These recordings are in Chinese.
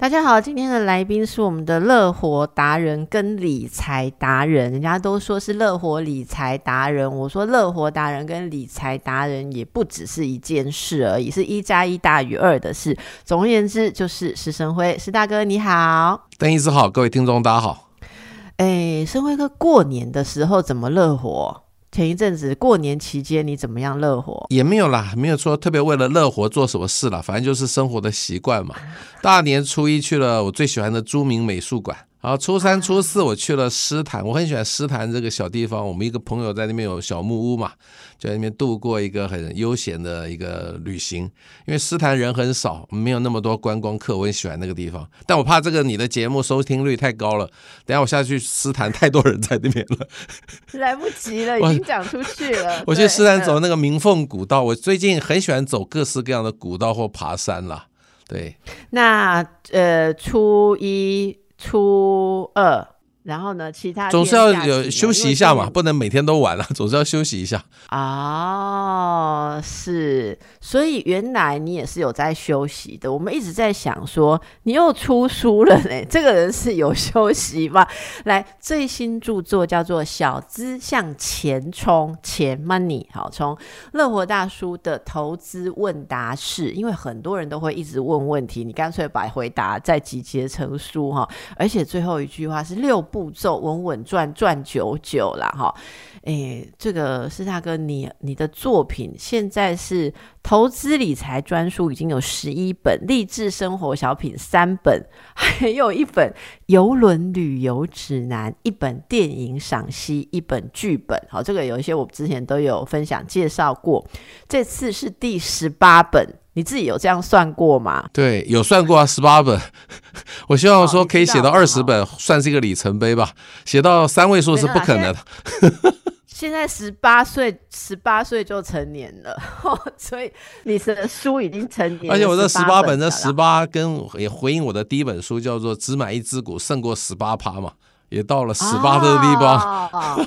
大家好，今天的来宾是我们的乐活达人跟理财达人，人家都说是乐活理财达人，我说乐活达人跟理财达人也不只是一件事而已，是一加一大于二的事。总而言之，就是石生辉，石大哥你好，邓医师好，各位听众大家好。哎，生辉哥过年的时候怎么乐活？前一阵子过年期间你怎么样乐活？也没有啦，没有说特别为了乐活做什么事啦，反正就是生活的习惯嘛。大年初一去了我最喜欢的著名美术馆，然后初三、初四我去了诗坛，我很喜欢诗坛这个小地方。我们一个朋友在那边有小木屋嘛，就在那边度过一个很悠闲的一个旅行。因为诗坛人很少，没有那么多观光客，我很喜欢那个地方。但我怕这个你的节目收听率太高了，等下我下去诗坛太多人在那边了。来不及了，已经讲出去了。我去诗坛走那个鸣凤古道，我最近很喜欢走各式各样的古道或爬山啦。对，那呃，初一、初二，然后呢，其他总是要有休息一下嘛，不能每天都玩了，总是要休息一下。哦，是，所以原来你也是有在休息的。我们一直在想说，你又出书了呢，这个人是有休息吗？来，最新著作叫做《小资向前冲钱 Money》，好，从乐活大叔的投资问答式，因为很多人都会一直问问题，你干脆把回答再集结成书哈。而且最后一句话是六步步骤，稳稳赚赚九九啦哈。哎，这个是大哥，你你的作品现在是投资理财专书，已经有十一本，励志生活小品三本，还有一本游轮旅游指南，一本电影赏析，一本剧本。好，这个有一些我之前都有分享介绍过，这次是第十八本，你自己有这样算过吗？对，有算过啊，十八本。我希望说可以写到二十本，算是一个里程碑吧。写到三位数是不可能的。现在十八岁，十八岁就成年了，所以你的书已经成年。而且我这十八本，这十八跟也回应我的第一本书叫做《只买一只股胜过十八趴》嘛，也到了十八的地方。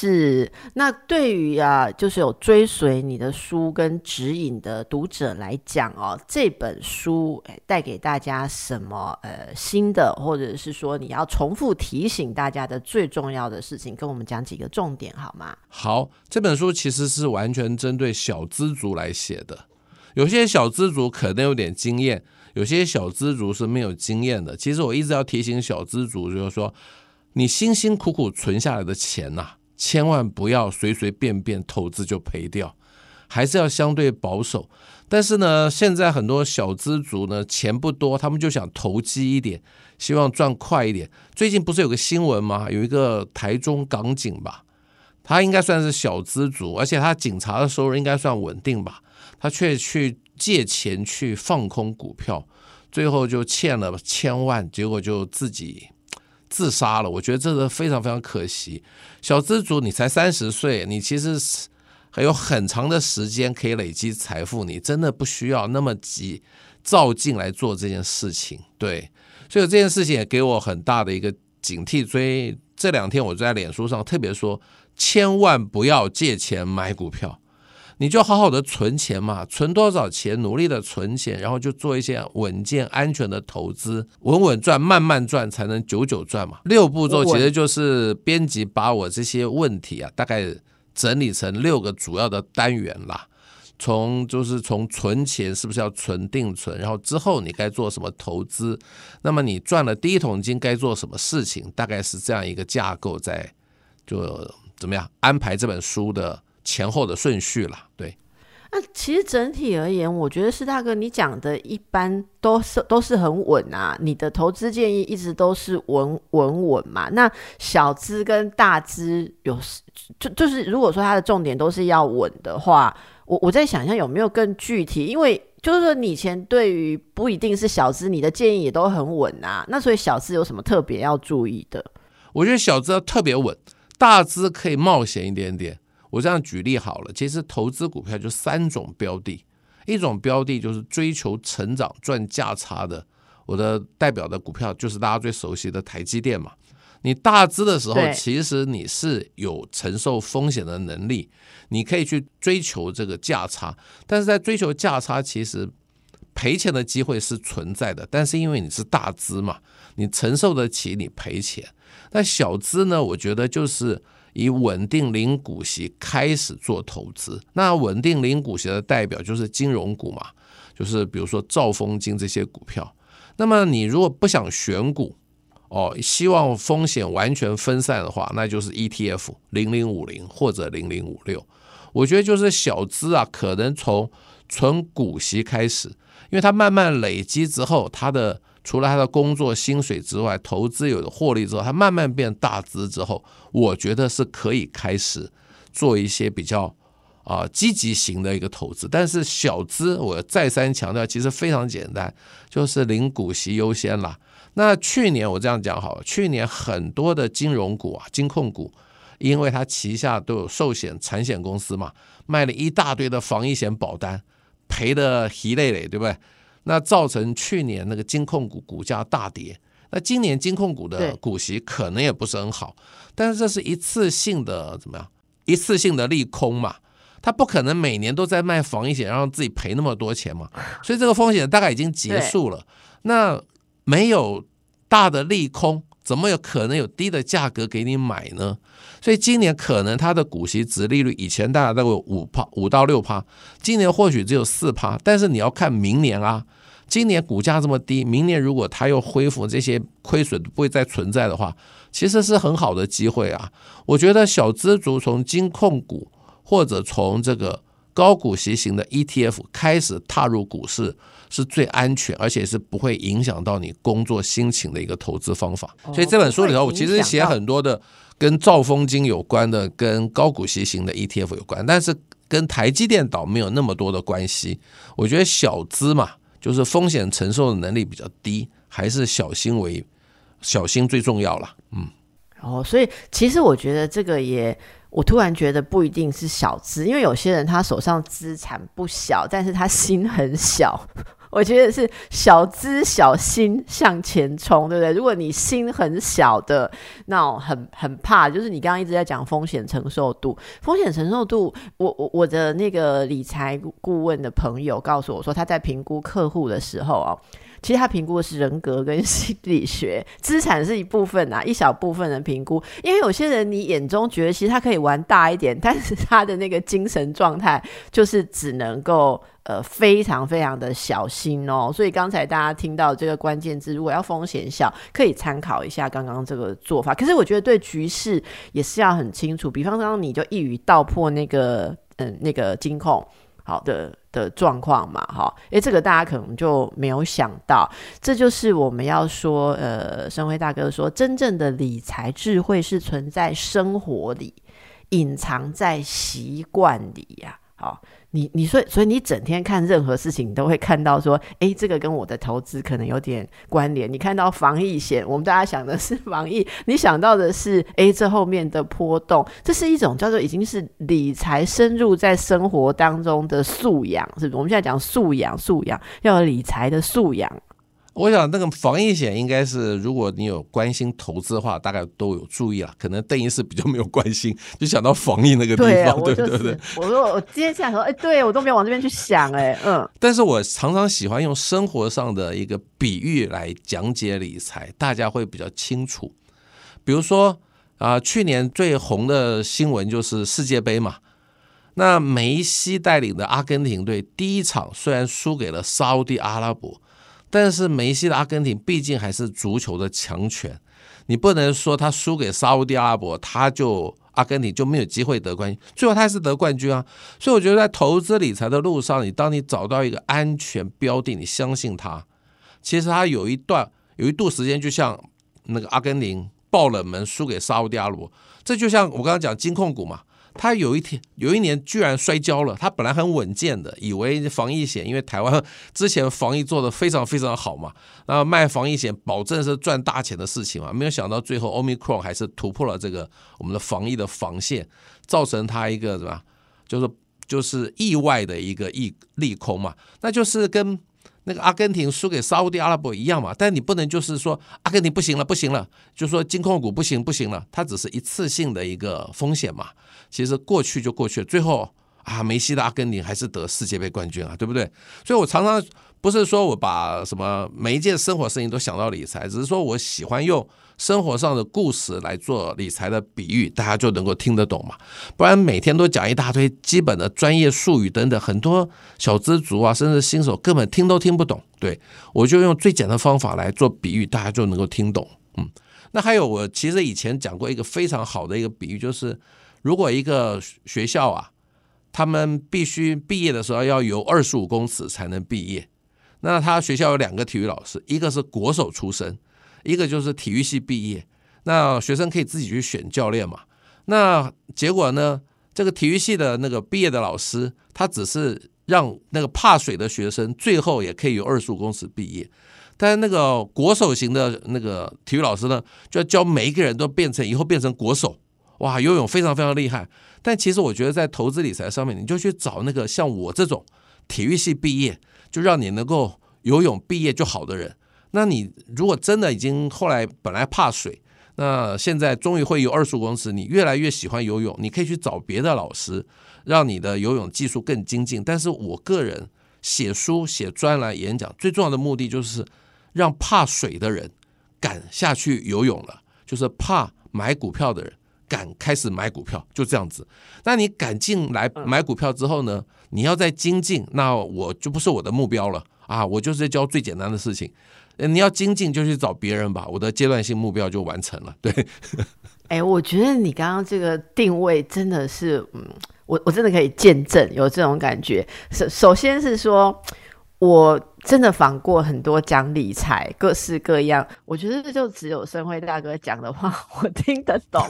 是，那对于啊，就是有追随你的书跟指引的读者来讲哦，这本书带给大家什么呃新的，或者是说你要重复提醒大家的最重要的事情，跟我们讲几个重点好吗？好，这本书其实是完全针对小资族来写的，有些小资族可能有点经验，有些小资族是没有经验的。其实我一直要提醒小资族，就是说，你辛辛苦苦存下来的钱呐。千万不要随随便便投资就赔掉，还是要相对保守。但是呢，现在很多小资族呢，钱不多，他们就想投机一点，希望赚快一点。最近不是有个新闻吗？有一个台中港警吧，他应该算是小资族，而且他警察的收入应该算稳定吧，他却去借钱去放空股票，最后就欠了千万，结果就自己。自杀了，我觉得这个非常非常可惜。小资族，你才三十岁，你其实还有很长的时间可以累积财富，你真的不需要那么急照进来做这件事情。对，所以这件事情也给我很大的一个警惕。所以这两天我在脸书上特别说，千万不要借钱买股票。你就好好的存钱嘛，存多少钱，努力的存钱，然后就做一些稳健安全的投资，稳稳赚，慢慢赚，才能久久赚嘛。六步骤其实就是编辑把我这些问题啊，大概整理成六个主要的单元啦。从就是从存钱是不是要存定存，然后之后你该做什么投资，那么你赚了第一桶金该做什么事情，大概是这样一个架构，在就怎么样安排这本书的。前后的顺序了，对。那其实整体而言，我觉得是大哥你讲的一般都是都是很稳啊。你的投资建议一直都是稳稳稳嘛。那小资跟大资有就就是如果说它的重点都是要稳的话，我我在想一下有没有更具体？因为就是说你以前对于不一定是小资，你的建议也都很稳啊。那所以小资有什么特别要注意的？我觉得小资要特别稳，大资可以冒险一点点。我这样举例好了，其实投资股票就三种标的，一种标的就是追求成长赚价差的，我的代表的股票就是大家最熟悉的台积电嘛。你大资的时候，其实你是有承受风险的能力，你可以去追求这个价差，但是在追求价差，其实赔钱的机会是存在的。但是因为你是大资嘛，你承受得起你赔钱。那小资呢，我觉得就是以稳定零股息开始做投资。那稳定零股息的代表就是金融股嘛，就是比如说兆丰金这些股票。那么你如果不想选股，哦，希望风险完全分散的话，那就是 ETF 零零五零或者零零五六。我觉得就是小资啊，可能从存股息开始，因为它慢慢累积之后，它的除了他的工作薪水之外，投资有了获利之后，他慢慢变大资之后，我觉得是可以开始做一些比较啊、积极型的一个投资。但是小资，我再三强调，其实非常简单，就是零股息优先啦。那去年我这样讲好了，去年很多的金融股啊、金控股，因为它旗下都有寿险、产险公司嘛，卖了一大堆的防疫险保单，赔的稀累累，对不对？那造成去年那个金控股股价大跌。那今年金控股的股息可能也不是很好，但是这是一次性的怎么样？一次性的利空嘛，他不可能每年都在卖防疫险，让自己赔那么多钱嘛。所以这个风险大概已经结束了。那没有大的利空，怎么有可能有低的价格给你买呢？所以今年可能它的股息值利率以前大概都有五趴五到六趴，今年或许只有四趴，但是你要看明年啊。今年股价这么低，明年如果它又恢复，这些亏损不会再存在的话，其实是很好的机会啊。我觉得小资族从金控股或者从这个高股息型的 ETF 开始踏入股市，是最安全，而且是不会影响到你工作心情的一个投资方法。哦所以这本书里头，我其实写很多的跟兆丰金有关的，跟高股息型的 ETF 有关，但是跟台积电倒没有那么多的关系。我觉得小资嘛，就是风险承受的能力比较低，还是小心为小心最重要了。嗯，哦，所以其实我觉得这个也，我突然觉得不一定是小资，因为有些人他手上资产不小，但是他心很小。我觉得是小资小心向前冲，对不对？如果你心很小的，那种很很怕，就是你刚刚一直在讲风险承受度，风险承受度，我我我的那个理财顾问的朋友告诉我说，他在评估客户的时候哦，其实他评估的是人格跟心理学，资产是一部分啊，一小部分的评估。因为有些人你眼中觉得其实他可以玩大一点，但是他的那个精神状态就是只能够呃非常非常的小心哦。所以刚才大家听到这个关键字，如果要风险小，可以参考一下刚刚这个做法。可是我觉得对局势也是要很清楚，比方刚刚你就一语道破那个嗯那个金控。好的的状况嘛，哈，诶，这个大家可能就没有想到，这就是我们要说，呃，生辉大哥说，真正的理财智慧是存在生活里，隐藏在习惯里呀、好，你你说，所以你整天看任何事情，你都会看到说，哎，这个跟我的投资可能有点关联。你看到防疫险，我们大家想的是防疫，你想到的是，哎，这后面的波动，这是一种叫做已经是理财深入在生活当中的素养，是不是？我们现在讲素养，素养要有理财的素养。我想那个防疫险应该是，如果你有关心投资的话，大概都有注意了。可能邓医师比较没有关心，就想到防疫那个地方，我对就是不对？我说我今天想说，哎、对我都没有往这边去想、哎，嗯，但是我常常喜欢用生活上的一个比喻来讲解理财，大家会比较清楚。比如说啊、去年最红的新闻就是世界杯嘛。那梅西带领的阿根廷队第一场虽然输给了沙地阿拉伯，但是梅西的阿根廷毕竟还是足球的强权，你不能说他输给沙地阿拉伯，他就阿根廷就没有机会得冠军，最后他还是得冠军啊。所以我觉得在投资理财的路上，你当你找到一个安全标的，你相信它，其实它有一段有一度时间，就像那个阿根廷爆冷门输给沙特阿拉伯，这就像我刚刚讲金控股嘛。他有一天有一年居然摔跤了，他本来很稳健的，以为防疫险，因为台湾之前防疫做得非常非常好嘛，那卖防疫险保证是赚大钱的事情嘛，没有想到最后 Omicron 还是突破了这个我们的防疫的防线，造成他一个什么，就是就是意外的一个利利空嘛，那就是跟那个阿根廷输给沙地阿拉伯一样嘛。但你不能就是说阿根廷不行了，不行了，就说金控股不行不行了，它只是一次性的一个风险嘛。其实过去就过去了，最后啊，梅西的阿根廷还是得世界杯冠军啊，对不对？所以我常常不是说我把什么每一件生活事情都想到理财，只是说我喜欢用。生活上的故事来做理财的比喻，大家就能够听得懂嘛？不然每天都讲一大堆基本的专业术语等等，很多小资族啊，甚至新手根本听都听不懂。对我就用最简单的方法来做比喻，大家就能够听懂。嗯，那还有我其实以前讲过一个非常好的一个比喻，就是如果一个学校啊，他们必须毕业的时候要游二十五公尺才能毕业，那他学校有两个体育老师，一个是国手出身。一个就是体育系毕业，那学生可以自己去选教练嘛。那结果呢？这个体育系的那个毕业的老师，他只是让那个怕水的学生最后也可以有二十五公尺毕业。但是那个国手型的那个体育老师呢，就要教每一个人都变成以后变成国手，哇，游泳非常非常厉害。但其实我觉得在投资理财上面，你就去找那个像我这种体育系毕业，就让你能够游泳毕业就好的人。那你如果真的已经后来本来怕水，那现在终于会游二十五公尺，你越来越喜欢游泳，你可以去找别的老师，让你的游泳技术更精进。但是我个人写书、写专栏、演讲，最重要的目的就是让怕水的人敢下去游泳了，就是怕买股票的人敢开始买股票，就这样子。那你敢进来买股票之后呢？你要再精进，那我就不是我的目标了啊！我就是在教最简单的事情。你要精进就去找别人吧，我的阶段性目标就完成了。对，哎，我觉得你刚刚这个定位真的是，嗯，我我真的可以见证有这种感觉。首首先是说，我真的访过很多讲理财，各式各样，我觉得就只有生辉大哥讲的话 我听得懂。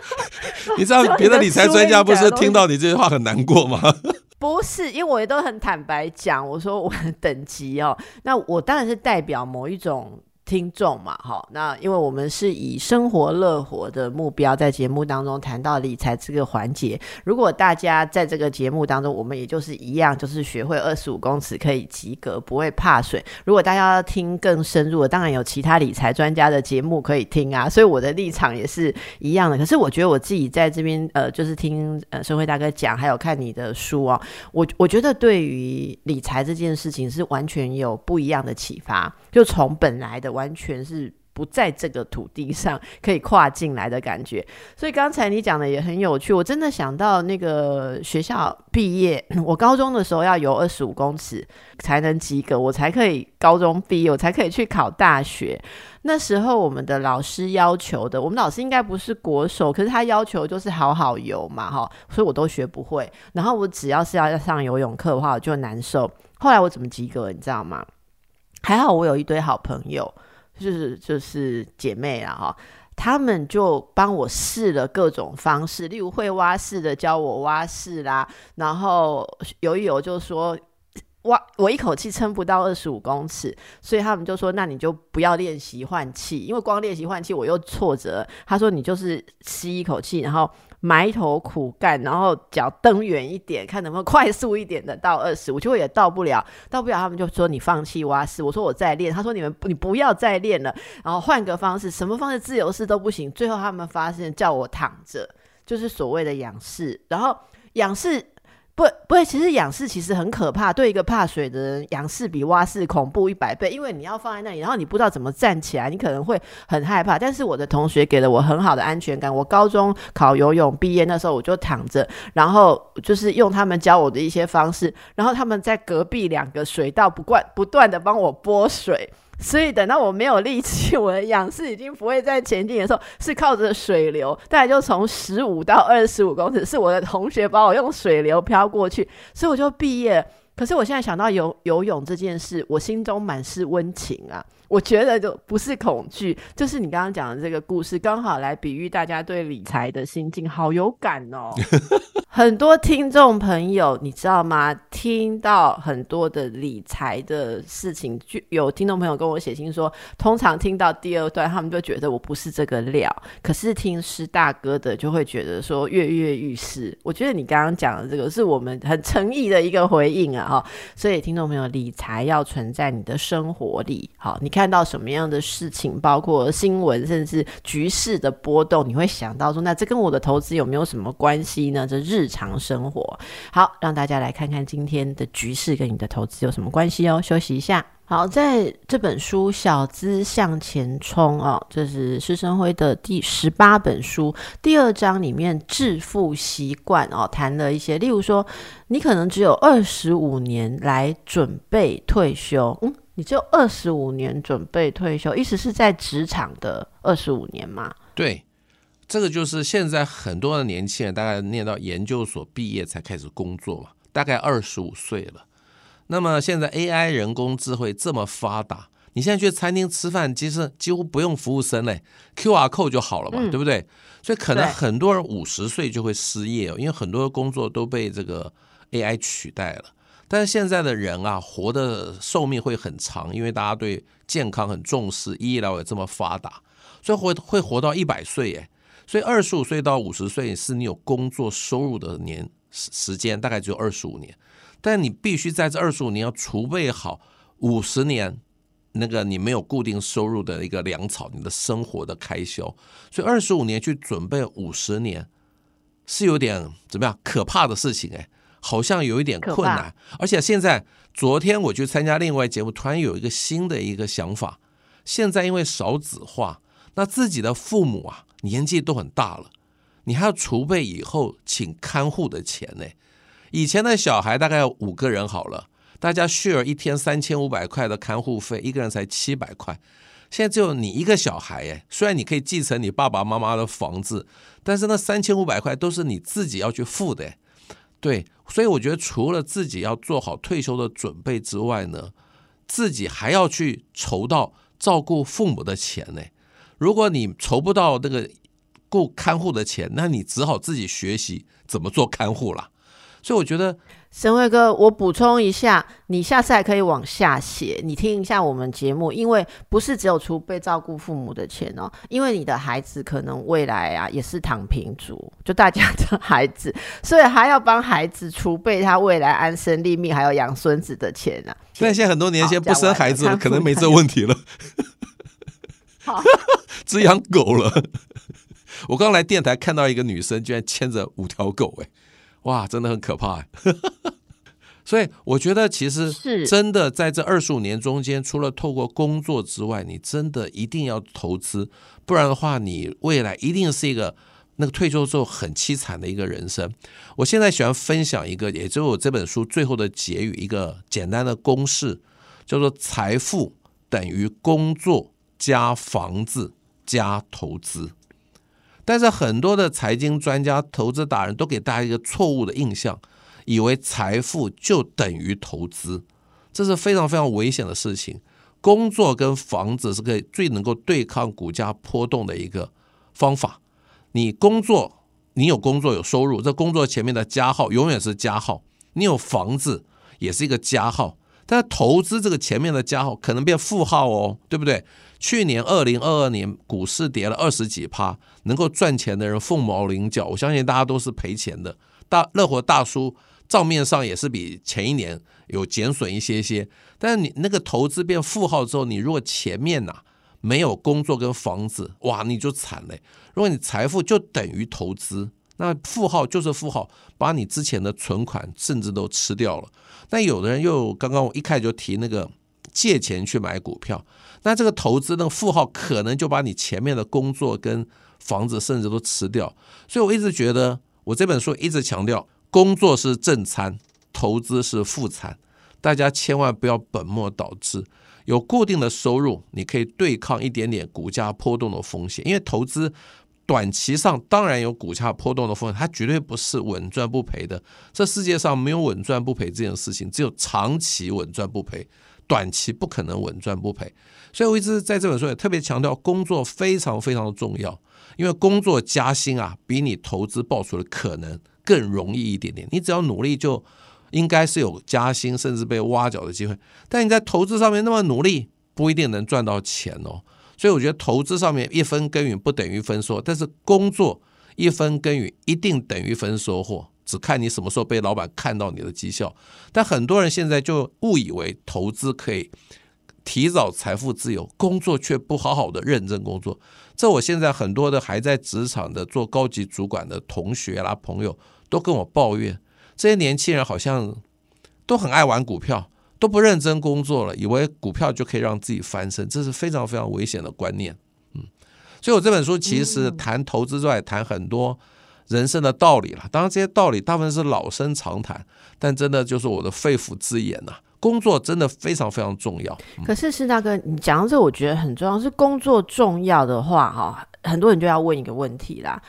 你知道别的理财专家不是听到你这句话很难过吗？不是，因为我也都很坦白讲，我说我的等级哦，那我当然是代表某一种。听众嘛，好，那因为我们是以生活乐活的目标，在节目当中谈到理财这个环节。如果大家在这个节目当中，我们也就是一样，就是学会二十五公尺可以及格，不会怕水。如果大家要听更深入的，当然有其他理财专家的节目可以听啊。所以我的立场也是一样的。可是我觉得我自己在这边，呃，就是听呃社会大哥讲，还有看你的书啊，我我觉得对于理财这件事情是完全有不一样的启发。就从本来的完全是不在这个土地上可以跨进来的感觉，所以刚才你讲的也很有趣。我真的想到那个学校毕业，我高中的时候要游二十五公尺才能及格，我才可以高中毕业，我才可以去考大学。那时候我们的老师要求的，我们老师应该不是国手，可是他要求就是好好游嘛，哈，所以我都学不会。然后我只要是要上游泳课的话，我就难受。后来我怎么及格，你知道吗？还好我有一堆好朋友，就是就是姐妹啊哈，他们就帮我试了各种方式，例如会蛙式的教我蛙式啦，然后游一游就说蛙我一口气撑不到二十五公尺，所以他们就说那你就不要练习换气，因为光练习换气我又挫折。他说你就是吸一口气，然后。埋头苦干，然后脚蹬远一点，看能不能快速一点的到二十五，结果也到不了，到不了，他们就说你放弃蛙式。我说我在练，他说你们你不要再练了，然后换个方式，什么方式自由式都不行。最后他们发现叫我躺着，就是所谓的仰式，然后仰式。不，不会。其实仰视其实很可怕，对一个怕水的人，仰视比蛙式恐怖一百倍。因为你要放在那里，然后你不知道怎么站起来，你可能会很害怕。但是我的同学给了我很好的安全感。我高中考游泳毕业那时候，我就躺着，然后就是用他们教我的一些方式，然后他们在隔壁两个水道不断不断的帮我拨水。所以等到我没有力气，我的仰视已经不会再前进的时候，是靠着水流，大概就从十五到二十五公尺，是我的同学把我用水流漂过去，所以我就毕业。可是我现在想到游游泳这件事，我心中满是温情啊。我觉得就不是恐惧，就是你刚刚讲的这个故事，刚好来比喻大家对理财的心境，好有感哦。很多听众朋友，你知道吗？听到很多的理财的事情，就有听众朋友跟我写信说，通常听到第二段，他们就觉得我不是这个料。可是听师大哥的，就会觉得说跃跃欲试。我觉得你刚刚讲的这个，是我们很诚意的一个回应啊！哈，所以听众朋友，理财要存在你的生活里。好，你看看到什么样的事情，包括新闻，甚至局势的波动，你会想到说，那这跟我的投资有没有什么关系呢？这日常生活，好，让大家来看看今天的局势跟你的投资有什么关系哦。休息一下，好，在这本书《小资向前冲》哦，这是施生辉的第十八本书，第二章里面致富习惯哦，谈了一些，例如说，你可能只有二十五年来准备退休，嗯，你只有二十五年准备退休，意思是在职场的二十五年嘛？对。这个就是现在很多的年轻人，大概念到研究所毕业才开始工作嘛，大概二十五岁了。那么现在 AI 人工智慧这么发达，你现在去餐厅吃饭，其实几乎不用服务生嘞，QR code 就好了嘛，对不对？所以可能很多人五十岁就会失业，哦因为很多的工作都被这个 AI 取代了。但是现在的人啊，活的寿命会很长，因为大家对健康很重视，医疗也这么发达，所以会会活到一百岁耶。所以二十五岁到五十岁是你有工作收入的年时时间，大概只有二十五年，但你必须在这二十五年要储备好五十年那个你没有固定收入的一个粮草，你的生活的开销。所以二十五年去准备五十年是有点怎么样可怕的事情哎，好像有一点困难。而且现在昨天我去参加另外节目，突然有一个新的一个想法，现在因为少子化，那自己的父母啊。年纪都很大了，你还要储备以后请看护的钱呢。以前的小孩大概五个人好了，大家 share 一天三千五百块的看护费，一个人才七百块。现在只有你一个小孩，哎，虽然你可以继承你爸爸妈妈的房子，但是那三千五百块都是你自己要去付的。对，所以我觉得除了自己要做好退休的准备之外呢，自己还要去筹到照顾父母的钱呢。如果你筹不到那个雇看护的钱，那你只好自己学习怎么做看护了。所以我觉得，沈伟哥，我补充一下，你下次还可以往下写，你听一下我们节目，因为不是只有储备照顾父母的钱哦，因为你的孩子可能未来啊也是躺平族，就大家的孩子，所以还要帮孩子储备他未来安身立命，还有养孙子的钱啊。但现在很多年轻人不生孩子，可能没这问题了。只养狗了。我刚来电台看到一个女生，居然牵着五条狗，哎，哇，真的很可怕。所以我觉得，其实真的在这二十五年中间，除了透过工作之外，你真的一定要投资，不然的话，你未来一定是一个那个退休之后很凄惨的一个人生。我现在喜欢分享一个，也就是我这本书最后的结语，一个简单的公式，叫做财富等于工作。加房子加投资，但是很多的财经专家、投资达人都给大家一个错误的印象，以为财富就等于投资，这是非常非常危险的事情。工作跟房子是可以最能够对抗股价波动的一个方法。你工作，你有工作有收入，这工作前面的加号永远是加号；你有房子，也是一个加号。但是投资这个前面的加号可能变负号哦，对不对？去年二零二二年股市跌了二十几趴，能够赚钱的人凤毛麟角。我相信大家都是赔钱的。大乐活大叔账面上也是比前一年有减损一些些，但是你那个投资变负号之后，你如果前面呐没有工作跟房子，哇，你就惨了。如果你财富就等于投资，那负号就是负号，把你之前的存款甚至都吃掉了。但有的人又刚刚我一开始就提那个借钱去买股票。那这个投资那个负号可能就把你前面的工作跟房子甚至都吃掉，所以我一直觉得我这本书一直强调，工作是正餐，投资是副餐，大家千万不要本末倒置。有固定的收入，你可以对抗一点点股价波动的风险，因为投资短期上当然有股价波动的风险，它绝对不是稳赚不赔的。这世界上没有稳赚不赔这件事情，只有长期稳赚不赔。短期不可能稳赚不赔。所以我一直在这本书也特别强调，工作非常非常的重要，因为工作加薪啊，比你投资报酬的可能更容易一点点。你只要努力，就应该是有加薪甚至被挖角的机会。但你在投资上面那么努力，不一定能赚到钱哦。所以我觉得投资上面一分耕耘不等于分收，但是工作一分耕耘一定等于分收获，只看你什么时候被老板看到你的绩效。但很多人现在就误以为投资可以提早财富自由，工作却不好好的认真工作。这我现在很多的还在职场的做高级主管的同学啦朋友都跟我抱怨，这些年轻人好像都很爱玩股票。都不认真工作了，以为股票就可以让自己翻身，这是非常非常危险的观念。嗯，所以我这本书其实谈投资之外，谈很多人生的道理了。当然，这些道理大部分是老生常谈，但真的就是我的肺腑之言呐。工作真的非常非常重要。可是，是大哥，你讲到这，我觉得很重要。是工作重要的话，哈，很多人就要问一个问题啦。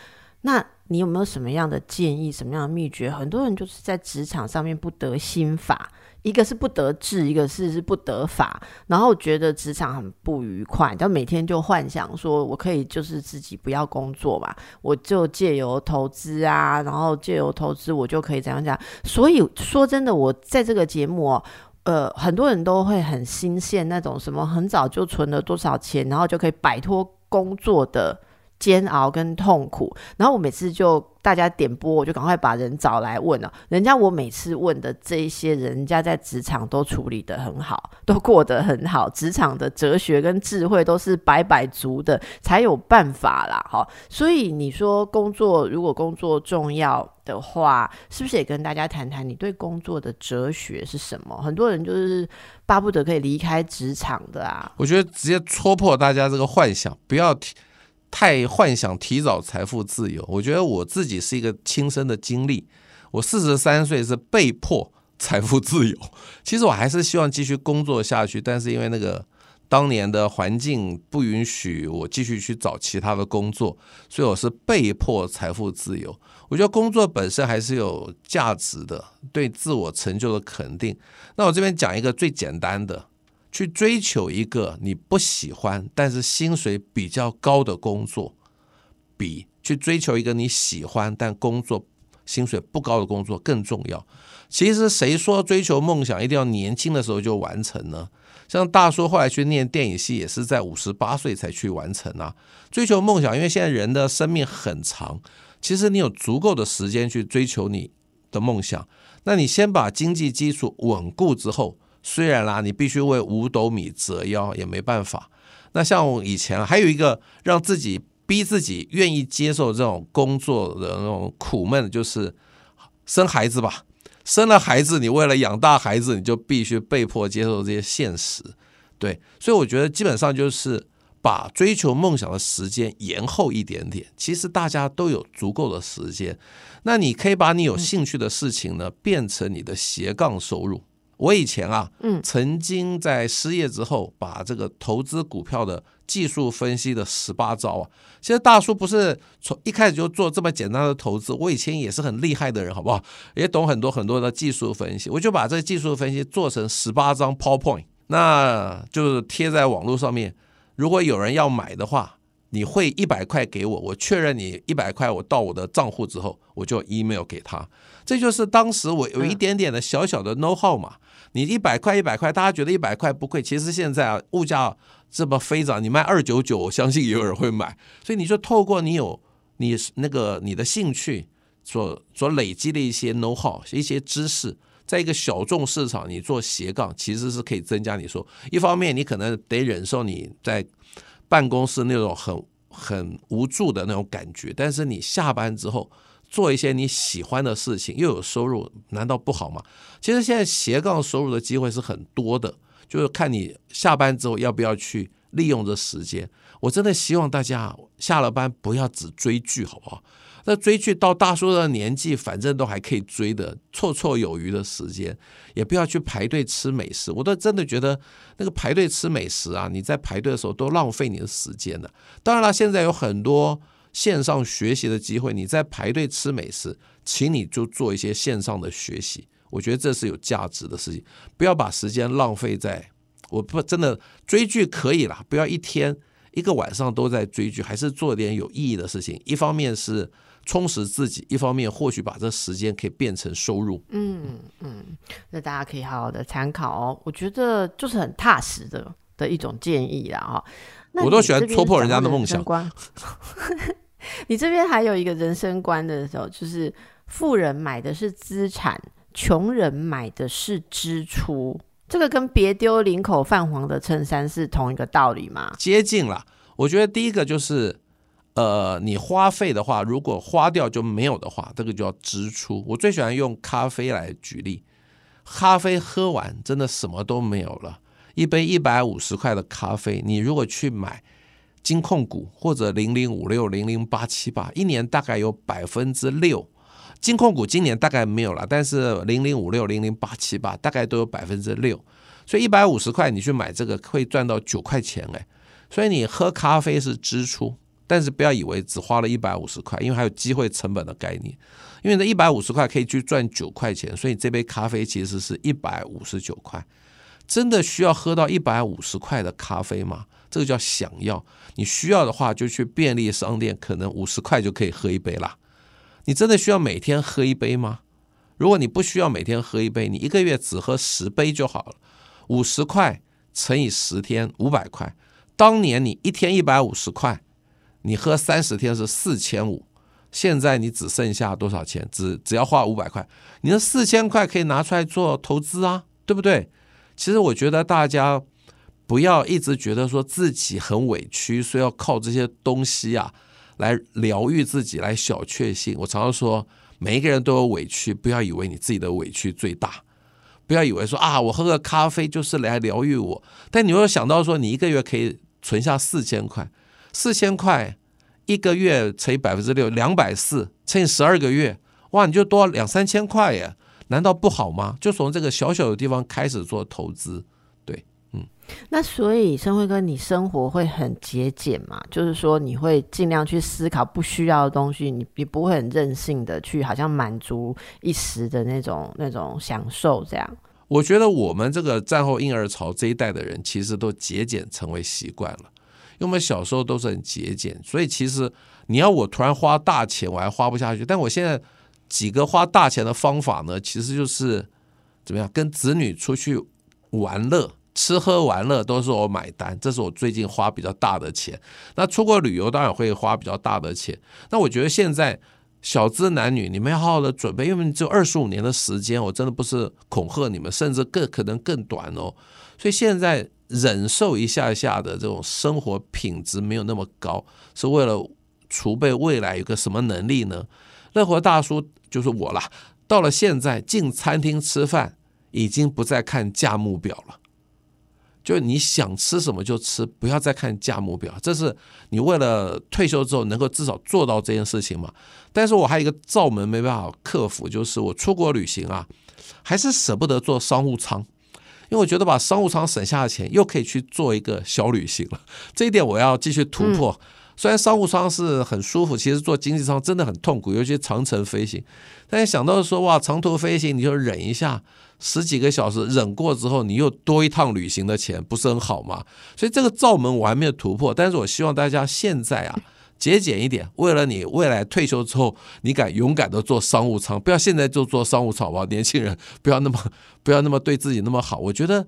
那你有没有什么样的建议，什么样的秘诀？很多人就是在职场上面不得心法。一个是不得志，一个是是不得法，然后觉得职场很不愉快，就每天就幻想说，我可以就是自己不要工作嘛，我就借由投资啊，然后借由投资，我就可以怎样讲。所以说真的，我在这个节目，呃，很多人都会很新鲜那种什么，很早就存了多少钱，然后就可以摆脱工作的。煎熬跟痛苦，然后我每次就大家点播，我就赶快把人找来问了。人家我每次问的这一些人家在职场都处理的很好，都过得很好，职场的哲学跟智慧都是百百足的，才有办法啦。哈，所以你说工作如果工作重要的话，是不是也跟大家谈谈你对工作的哲学是什么？很多人就是巴不得可以离开职场的啊。我觉得直接戳破大家这个幻想，不要提。太幻想提早财富自由，我觉得我自己是一个亲身的经历。我四十三岁是被迫财富自由，其实我还是希望继续工作下去，但是因为那个当年的环境不允许我继续去找其他的工作，所以我是被迫财富自由。我觉得工作本身还是有价值的，对自我成就的肯定。那我这边讲一个最简单的。去追求一个你不喜欢但是薪水比较高的工作，比去追求一个你喜欢但工作薪水不高的工作更重要。其实谁说追求梦想一定要年轻的时候就完成呢？像大叔后来去念电影系，也是在五十八岁才去完成啊。追求梦想，因为现在人的生命很长，其实你有足够的时间去追求你的梦想。那你先把经济基础稳固之后。虽然啦，你必须为五斗米折腰，也没办法。那像我以前还有一个让自己逼自己愿意接受这种工作的那种苦闷，就是生孩子吧。生了孩子，你为了养大孩子，你就必须被迫接受这些现实。对，所以我觉得基本上就是把追求梦想的时间延后一点点。其实大家都有足够的时间，那你可以把你有兴趣的事情呢，变成你的斜杠收入。我以前啊，嗯，曾经在失业之后，把这个投资股票的技术分析的十八招啊，其实大叔不是从一开始就做这么简单的投资，我以前也是很厉害的人，好不好？也懂很多很多的技术分析，我就把这个技术分析做成十八张 PowerPoint，那就是贴在网络上面。如果有人要买的话，你会一百块给我，我确认你一百块，我到我的账户之后，我就 email 给他。这就是当时我有一点点的小小的 know how 嘛。你一百块一百块，大家觉得一百块不贵，其实现在啊物价这么飞涨，你卖二九九，我相信也有人会买。所以你就透过你有你那个你的兴趣所所累积的一些 know how 一些知识，在一个小众市场你做斜杠，其实是可以增加你说一方面你可能得忍受你在办公室那种很很无助的那种感觉，但是你下班之后。做一些你喜欢的事情，又有收入，难道不好吗？其实现在斜杠收入的机会是很多的，就是看你下班之后要不要去利用这时间。我真的希望大家下了班不要只追剧，好不好？那追剧到大叔的年纪，反正都还可以追的，绰绰有余的时间，也不要去排队吃美食。我都真的觉得那个排队吃美食啊，你在排队的时候都浪费你的时间了。当然了，现在有很多。线上学习的机会，你在排队吃美食，请你就做一些线上的学习，我觉得这是有价值的事情。不要把时间浪费在我不真的追剧可以啦，不要一天一个晚上都在追剧，还是做点有意义的事情。一方面是充实自己，一方面或许把这时间可以变成收入。嗯嗯，那大家可以好好的参考哦。我觉得就是很踏实的的一种建议啦哈。我都喜欢戳破人家的梦想 你这边还有一个人生观的时候，就是富人买的是资产，穷人买的是支出。这个跟别丢领口泛黄的衬衫是同一个道理吗？接近了。我觉得第一个就是，呃，你花费的话，如果花掉就没有的话，这个叫支出。我最喜欢用咖啡来举例，咖啡喝完真的什么都没有了，一杯一百五十块的咖啡，你如果去买金控股或者零零五六零零八七八，一年大概有百分之六。金控股今年大概没有了，但是零零五六、零零八七八大概都有百分之六，所以一百五十块你去买这个会赚到九块钱哎，所以你喝咖啡是支出，但是不要以为只花了一百五十块，因为还有机会成本的概念，因为这一百五十块可以去赚九块钱，所以这杯咖啡其实是一百五十九块。真的需要喝到一百五十块的咖啡吗？这个叫想要。你需要的话，就去便利商店，可能五十块就可以喝一杯啦。你真的需要每天喝一杯吗？如果你不需要每天喝一杯，你一个月只喝十杯就好了。五十块乘以十天，五百块。当年你一天一百五十块，你喝三十天是四千五。现在你只剩下多少钱？只只要花五百块，你的四千块可以拿出来做投资啊，对不对？其实我觉得大家不要一直觉得说自己很委屈，所以要靠这些东西啊来疗愈自己，来小确幸。我常常说，每一个人都有委屈，不要以为你自己的委屈最大，不要以为说啊，我喝个咖啡就是来疗愈我。但你有想到说，你一个月可以存下四千块，四千块一个月乘以百分之六，两百四乘以十二个月，哇，你就多两三千块耶。难道不好吗？就从这个小小的地方开始做投资，对，嗯那所以生辉哥，你生活会很节俭嘛？就是说你会尽量去思考不需要的东西，你你不会很任性的去好像满足一时的那种那种享受这样。我觉得我们这个战后婴儿潮这一代的人，其实都节俭成为习惯了，因为我们小时候都是很节俭，所以其实你要我突然花大钱，我还花不下去。但我现在几个花大钱的方法呢，其实就是怎么样跟子女出去玩乐。吃喝玩乐都是我买单，这是我最近花比较大的钱。那出国旅游当然会花比较大的钱。那我觉得现在小资男女，你们要好好的准备，因为只有二十五年的时间，我真的不是恐吓你们，甚至更可能更短哦。所以现在忍受一下下的这种生活品质没有那么高，是为了储备未来有个什么能力呢？乐活大叔就是我啦。到了现在进餐厅吃饭，已经不再看价目表了。就你想吃什么就吃，不要再看价目表。这是你为了退休之后能够至少做到这件事情嘛？但是我还有一个罩门没办法克服，就是我出国旅行啊，还是舍不得坐商务舱，因为我觉得把商务舱省下的钱又可以去做一个小旅行了。这一点我要继续突破。虽然商务舱是很舒服，其实坐经济舱真的很痛苦，尤其长程飞行。但是想到说哇，长途飞行你就忍一下。十几个小时忍过之后，你又多一趟旅行的钱，不是很好吗？所以这个罩门我还没有突破，但是我希望大家现在啊节俭一点，为了你未来退休之后，你敢勇敢的坐商务舱，不要现在就坐商务舱吧，年轻人不要那么不要那么对自己那么好。我觉得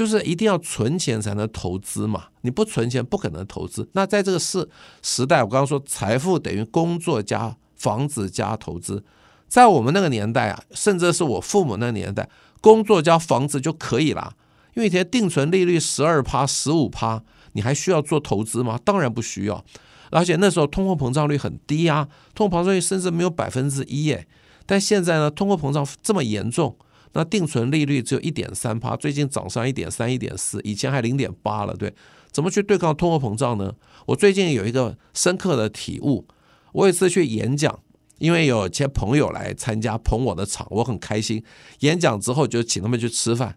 就是一定要存钱才能投资嘛，你不存钱不可能投资。那在这个时时代，我刚刚说财富等于工作加房子加投资。在我们那个年代啊，甚至是我父母那年代，工作加房子就可以了。因为以前定存利率十二趴、十五趴，你还需要做投资吗？当然不需要。而且那时候通货膨胀率很低啊，通货膨胀率甚至没有百分之一耶。但现在呢，通货膨胀这么严重，那定存利率只有一点三趴，最近涨上一点三、一点四，以前还零点八了。对，怎么去对抗通货膨胀呢？我最近有一个深刻的体悟。我有一次去演讲。因为有些朋友来参加捧我的场，我很开心。演讲之后就请他们去吃饭，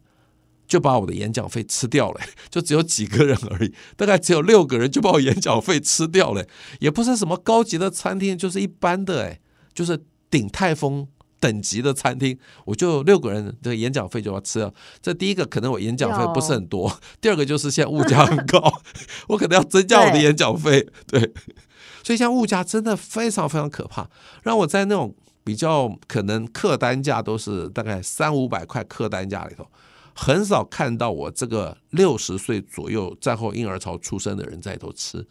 就把我的演讲费吃掉了，就只有几个人而已，大概只有六个人就把我演讲费吃掉了，也不是什么高级的餐厅，就是一般的，哎，就是鼎泰丰等级的餐厅，我就六个人的演讲费就要吃了。这第一个可能我演讲费不是很多，第二个就是现在物价很高，我可能要增加我的演讲费。对，所以现在物价真的非常非常可怕，让我在那种比较可能客单价都是大概三五百块客单价里头，很少看到我这个六十岁左右战后婴儿潮出生的人在里头吃，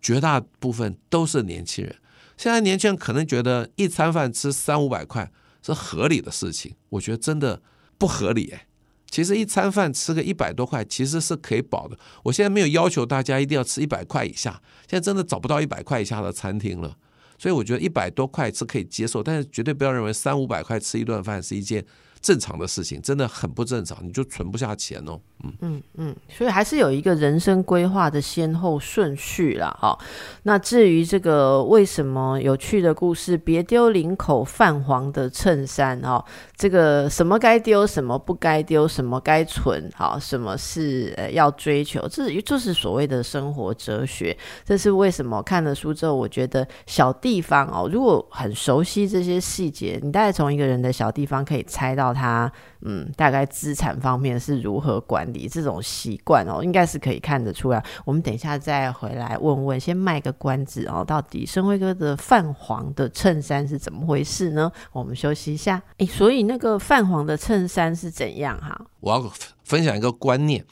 绝大部分都是年轻人。现在年轻人可能觉得一餐饭吃三五百块。是合理的事情，我觉得真的不合理哎。其实一餐饭吃个一百多块，其实是可以饱的。我现在没有要求大家一定要吃一百块以下，现在真的找不到一百块以下的餐厅了。所以我觉得一百多块是可以接受，但是绝对不要认为三五百块吃一顿饭是一件。正常的事情真的很不正常，你就存不下钱哦。嗯嗯嗯，所以还是有一个人生规划的先后顺序啦。哈。那至于这个为什么有趣的故事，别丢领口泛黄的衬衫哦。这个什么该丢，什么不该丢，什么该存，好，什么是呃要追求，这就是所谓的生活哲学。这是为什么看了书之后，我觉得小地方哦，如果很熟悉这些细节，你大概从一个人的小地方可以猜到。他嗯，大概资产方面是如何管理这种习惯哦，应该是可以看得出来。我们等一下再回来问问，先卖个关子哦。到底生辉哥的泛黄的衬衫是怎么回事呢？我们休息一下。诶，所以那个泛黄的衬衫是怎样哈？我要分享一个观念，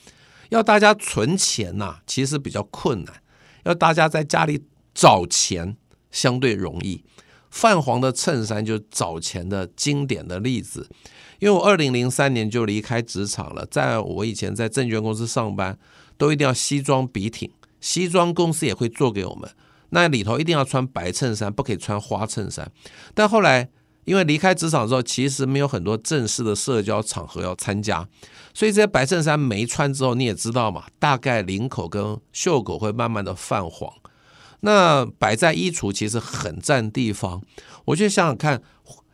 要大家存钱呐，其实比较困难；要大家在家里找钱，相对容易。泛黄的衬衫就是早前的经典的例子。因为我二零零三年就离开职场了，在我以前在证券公司上班，都一定要西装笔挺，西装公司也会做给我们，那里头一定要穿白衬衫，不可以穿花衬衫。但后来因为离开职场之后，其实没有很多正式的社交场合要参加，所以这些白衬衫没穿之后，你也知道嘛，大概领口跟袖口会慢慢的泛黄。那摆在衣橱其实很占地方，我就想想看，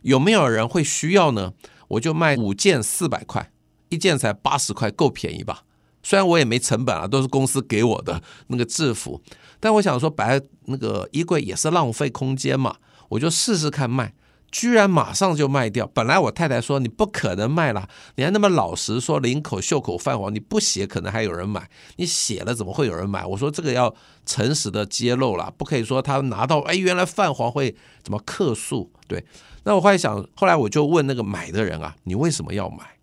有没有人会需要呢？我就卖五件四百块，一件才八十块，够便宜吧？虽然我也没成本啊，都是公司给我的 那个制服，但我想说摆那个衣柜也是浪费空间嘛，我就试试看卖，居然马上就卖掉。本来我太太说你不可能卖了，你还那么老实说领口袖口泛黄，你不写可能还有人买，你写了怎么会有人买？我说这个要诚实的揭露了，不可以说他拿到哎原来泛黄会怎么克数？对。那我后来想，后来我就问那个买的人啊，你为什么要买？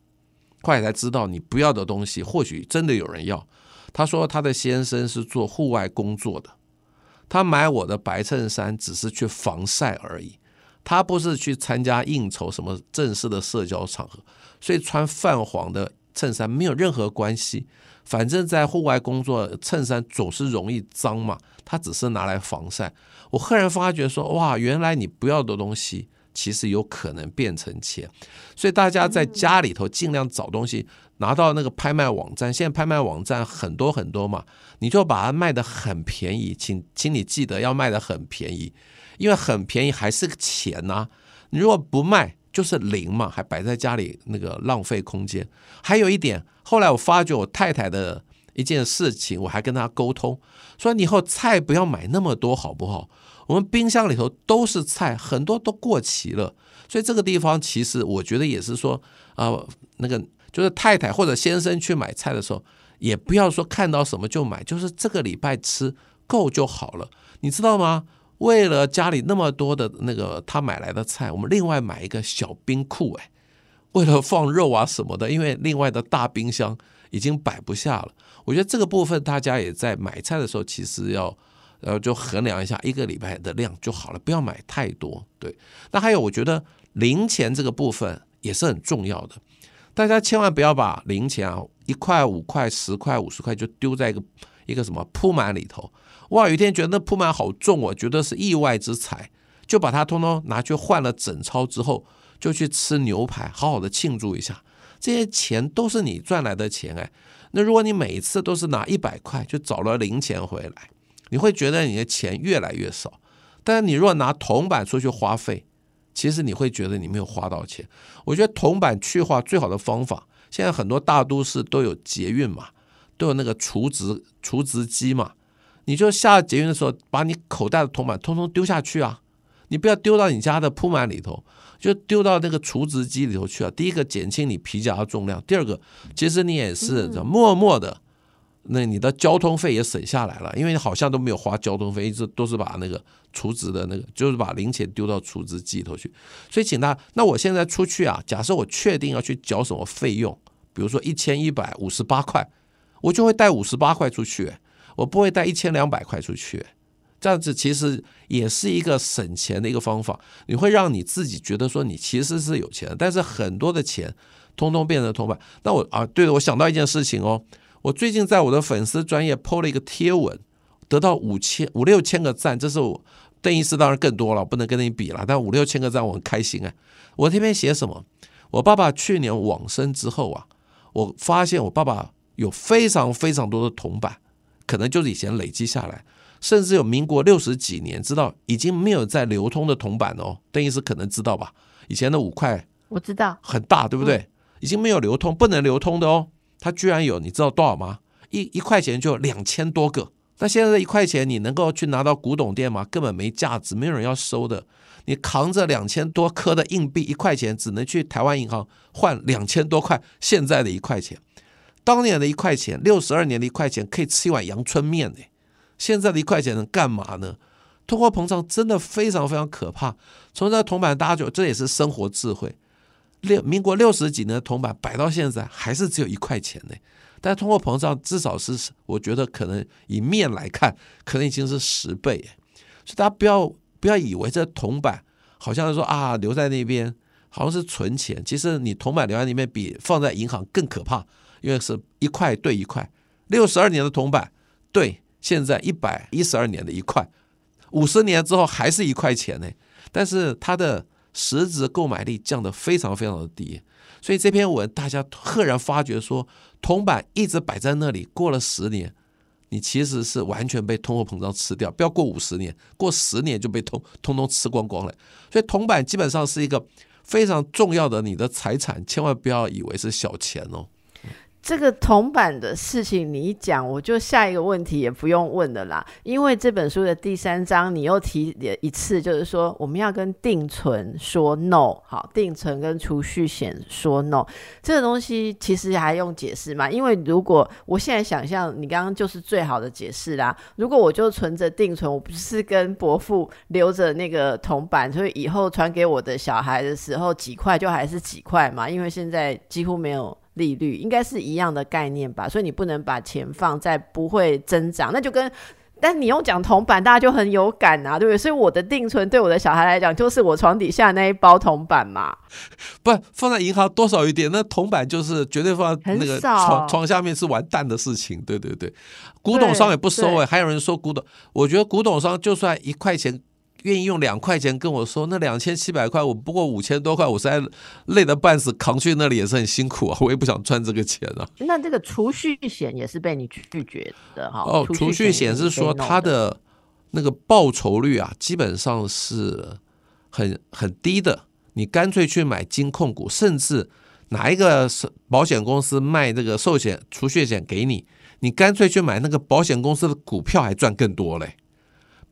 后来才知道，你不要的东西或许真的有人要。他说他的先生是做户外工作的，他买我的白衬衫只是去防晒而已，他不是去参加应酬什么正式的社交场合，所以穿泛黄的衬衫没有任何关系。反正在户外工作，衬衫总是容易脏嘛，他只是拿来防晒。我赫然发觉说，哇，原来你不要的东西。其实有可能变成钱，所以大家在家里头尽量找东西，拿到那个拍卖网站。现在拍卖网站很多很多嘛，你就把它卖的很便宜，请请你记得要卖的很便宜，因为很便宜还是个钱呐。你如果不卖，就是零嘛，还摆在家里那个浪费空间。还有一点，后来我发觉我太太的一件事情，我还跟她沟通，说你以后菜不要买那么多，好不好？我们冰箱里头都是菜，很多都过期了，所以这个地方其实我觉得也是说，啊，那个就是太太或者先生去买菜的时候，也不要说看到什么就买，就是这个礼拜吃够就好了，你知道吗？为了家里那么多的那个他买来的菜，我们另外买一个小冰库，哎，为了放肉啊什么的，因为另外的大冰箱已经摆不下了。我觉得这个部分大家也在买菜的时候，其实要。然后就衡量一下一个礼拜的量就好了，不要买太多。对，那还有我觉得零钱这个部分也是很重要的，大家千万不要把零钱啊一块、五块、十块、五十块就丢在一个一个什么铺满里头。哇，有一天觉得那铺满好重，我觉得是意外之财，就把它通通拿去换了整钞之后，就去吃牛排，好好的庆祝一下。这些钱都是你赚来的钱哎，那如果你每次都是拿一百块，就找了零钱回来。你会觉得你的钱越来越少，但是你若拿铜板出去花费，其实你会觉得你没有花到钱。我觉得铜板去化最好的方法，现在很多大都市都有捷运嘛，都有那个储值储值机嘛，你就下捷运的时候，把你口袋的铜板通通丢下去啊，你不要丢到你家的铺满里头，就丢到那个储值机里头去啊。第一个减轻你皮夹的重量，第二个其实你也是默默的。那你的交通费也省下来了，因为你好像都没有花交通费，一直都是把那个储值的那个，就是把零钱丢到储值机里头去。所以，请他，那我现在出去啊，假设我确定要去缴什么费用，比如说一千一百五十八块，我就会带五十八块出去，我不会带一千两百块出去。这样子其实也是一个省钱的一个方法，你会让你自己觉得说你其实是有钱，但是很多的钱通通变成铜板。那我啊，对了，我想到一件事情哦。我最近在我的粉丝专业 PO 了一个贴文，得到五千五六千个赞，这是我邓医师当然更多了，不能跟你比了，但五六千个赞我很开心哎。我这边写什么？我爸爸去年往生之后啊，我发现我爸爸有非常非常多的铜板，可能就是以前累积下来，甚至有民国六十几年知道已经没有在流通的铜板哦。邓医师可能知道吧？以前的五块我知道很大，对不对？已经没有流通，不能流通的哦。它居然有，你知道多少吗？一一块钱就两千多个。那现在的一块钱，你能够去拿到古董店吗？根本没价值，没有人要收的。你扛着两千多颗的硬币，一块钱只能去台湾银行换两千多块现在的一块钱。当年的一块钱，六十二年的一块钱可以吃一碗阳春面呢。现在的一块钱能干嘛呢？通货膨胀真的非常非常可怕。从这铜板搭就，这也是生活智慧。六民国六十几年的铜板摆到现在还是只有一块钱呢，但通货膨胀至少是我觉得可能以面来看，可能已经是十倍，所以大家不要不要以为这铜板好像是说啊留在那边好像是存钱，其实你铜板留在那边比放在银行更可怕，因为是一块对一块，六十二年的铜板对现在一百一十二年的一块，五十年之后还是一块钱呢，但是它的。实质购买力降得非常非常的低，所以这篇文大家赫然发觉说，铜板一直摆在那里，过了十年，你其实是完全被通货膨胀吃掉。不要过五十年，过十年就被通通通吃光光了。所以铜板基本上是一个非常重要的你的财产，千万不要以为是小钱哦。这个铜板的事情你一讲，我就下一个问题也不用问了啦。因为这本书的第三章，你又提一次，就是说我们要跟定存说 no，好，定存跟储蓄险说 no。这个东西其实还用解释吗？因为如果我现在想象，你刚刚就是最好的解释啦。如果我就存着定存，我不是跟伯父留着那个铜板，所以以后传给我的小孩的时候，几块就还是几块嘛。因为现在几乎没有。利率应该是一样的概念吧，所以你不能把钱放在不会增长，那就跟，但你用讲铜板，大家就很有感啊，对不对？所以我的定存对我的小孩来讲，就是我床底下那一包铜板嘛。不放在银行多少一点，那铜板就是绝对放在那个床床下面是完蛋的事情。对对对，古董商也不收哎，还有人说古董，我觉得古董商就算一块钱。愿意用两块钱跟我说，那两千七百块，我不过五千多块，我实在累得半死，扛去那里也是很辛苦啊，我也不想赚这个钱啊。那这个储蓄险也是被你拒绝的哈？哦，储蓄险是说它的那个报酬率啊，基本上是很很低的。你干脆去买金控股，甚至哪一个保险公司卖这个寿险储蓄险给你，你干脆去买那个保险公司的股票，还赚更多嘞。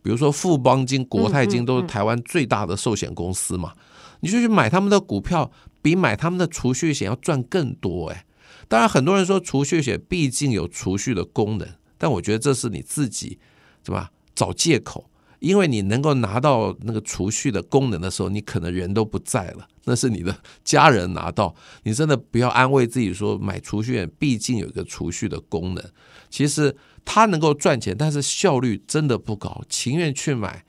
比如说富邦金、国泰金都是台湾最大的寿险公司嘛，你就去买他们的股票，比买他们的储蓄险要赚更多哎。当然，很多人说储蓄险毕竟有储蓄的功能，但我觉得这是你自己是吧？找借口，因为你能够拿到那个储蓄的功能的时候，你可能人都不在了，那是你的家人拿到。你真的不要安慰自己说买储蓄险毕竟有一个储蓄的功能，其实。他能够赚钱，但是效率真的不高。情愿去买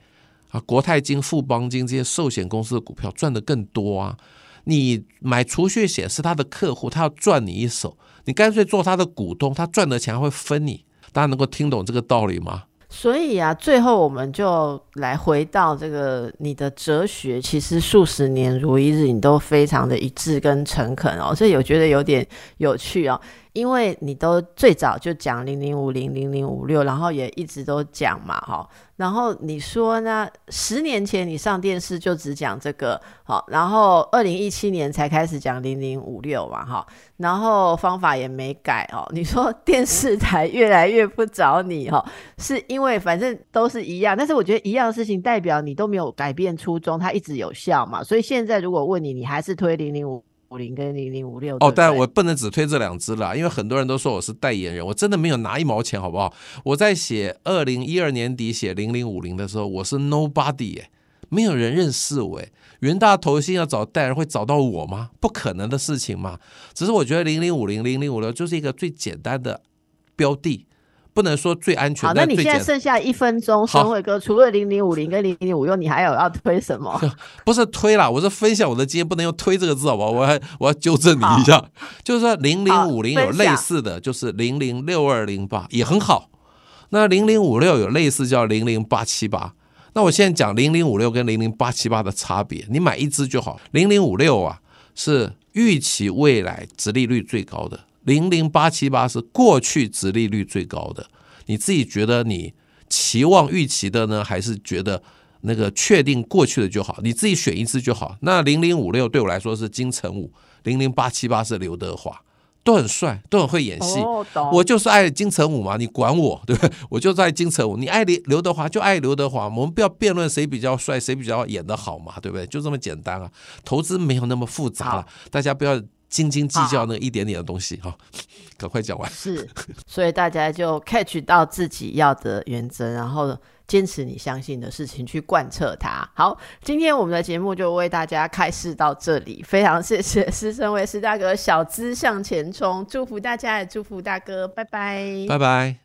啊，国泰金、富邦金这些寿险公司的股票，赚的更多啊。你买储蓄险是他的客户，他要赚你一手，你干脆做他的股东，他赚的钱会分你。大家能够听懂这个道理吗？所以啊，最后我们就来回到这个你的哲学，其实数十年如一日，你都非常的一致跟诚恳哦。这有觉得有点有趣哦。因为你都最早就讲零零五零零零五六，然后也一直都讲嘛，哈。然后你说呢？十年前你上电视就只讲这个，好，然后二零一七年才开始讲零零五六嘛，哈，然后方法也没改哦。你说电视台越来越不找你，哈，是因为反正都是一样，但是我觉得一样的事情代表你都没有改变初衷，它一直有效嘛。所以现在如果问你，你还是推零零五。五零跟零零五六哦，但我不能只推这两只了，因为很多人都说我是代言人，我真的没有拿一毛钱，好不好？我在写二零一二年底写零零五零的时候，我是 nobody 哎，没有人认识我哎，元大投信要找代言人会找到我吗？不可能的事情嘛。只是我觉得零零五零零零五六就是一个最简单的标的。不能说最安全。好，那你现在剩下一分钟，申伟哥，除了零零五零跟零零五六，你还有要推什么？不是推啦，我是分享我的经验，不能用推这个字，好不好？我还我要纠正你一下，就是说零零五零有类似的就是零零六二零八也很好，那零零五六有类似叫零零八七八。那我现在讲零零五六跟零零八七八的差别，你买一只就好。零零五六啊是预期未来殖利率最高的。零零八七八是过去值利率最高的，你自己觉得你期望预期的呢，还是觉得那个确定过去的就好？你自己选一次就好。那零零五六对我来说是金城武，零零八七八是刘德华，都很帅，都很会演戏。我就是爱金城武嘛，你管我对不对？我就爱金城武，你爱刘刘德华就爱刘德华，我们不要辩论谁比较帅，谁比较演得好嘛，对不对？就这么简单啊，投资没有那么复杂了，大家不要。斤斤计较那一点点的东西哈，赶快讲完。是，所以大家就 catch 到自己要的原则，然后坚持你相信的事情去贯彻它。好，今天我们的节目就为大家开示到这里，非常谢谢师生为师大哥小资向前冲，祝福大家也祝福大哥，拜拜，拜拜。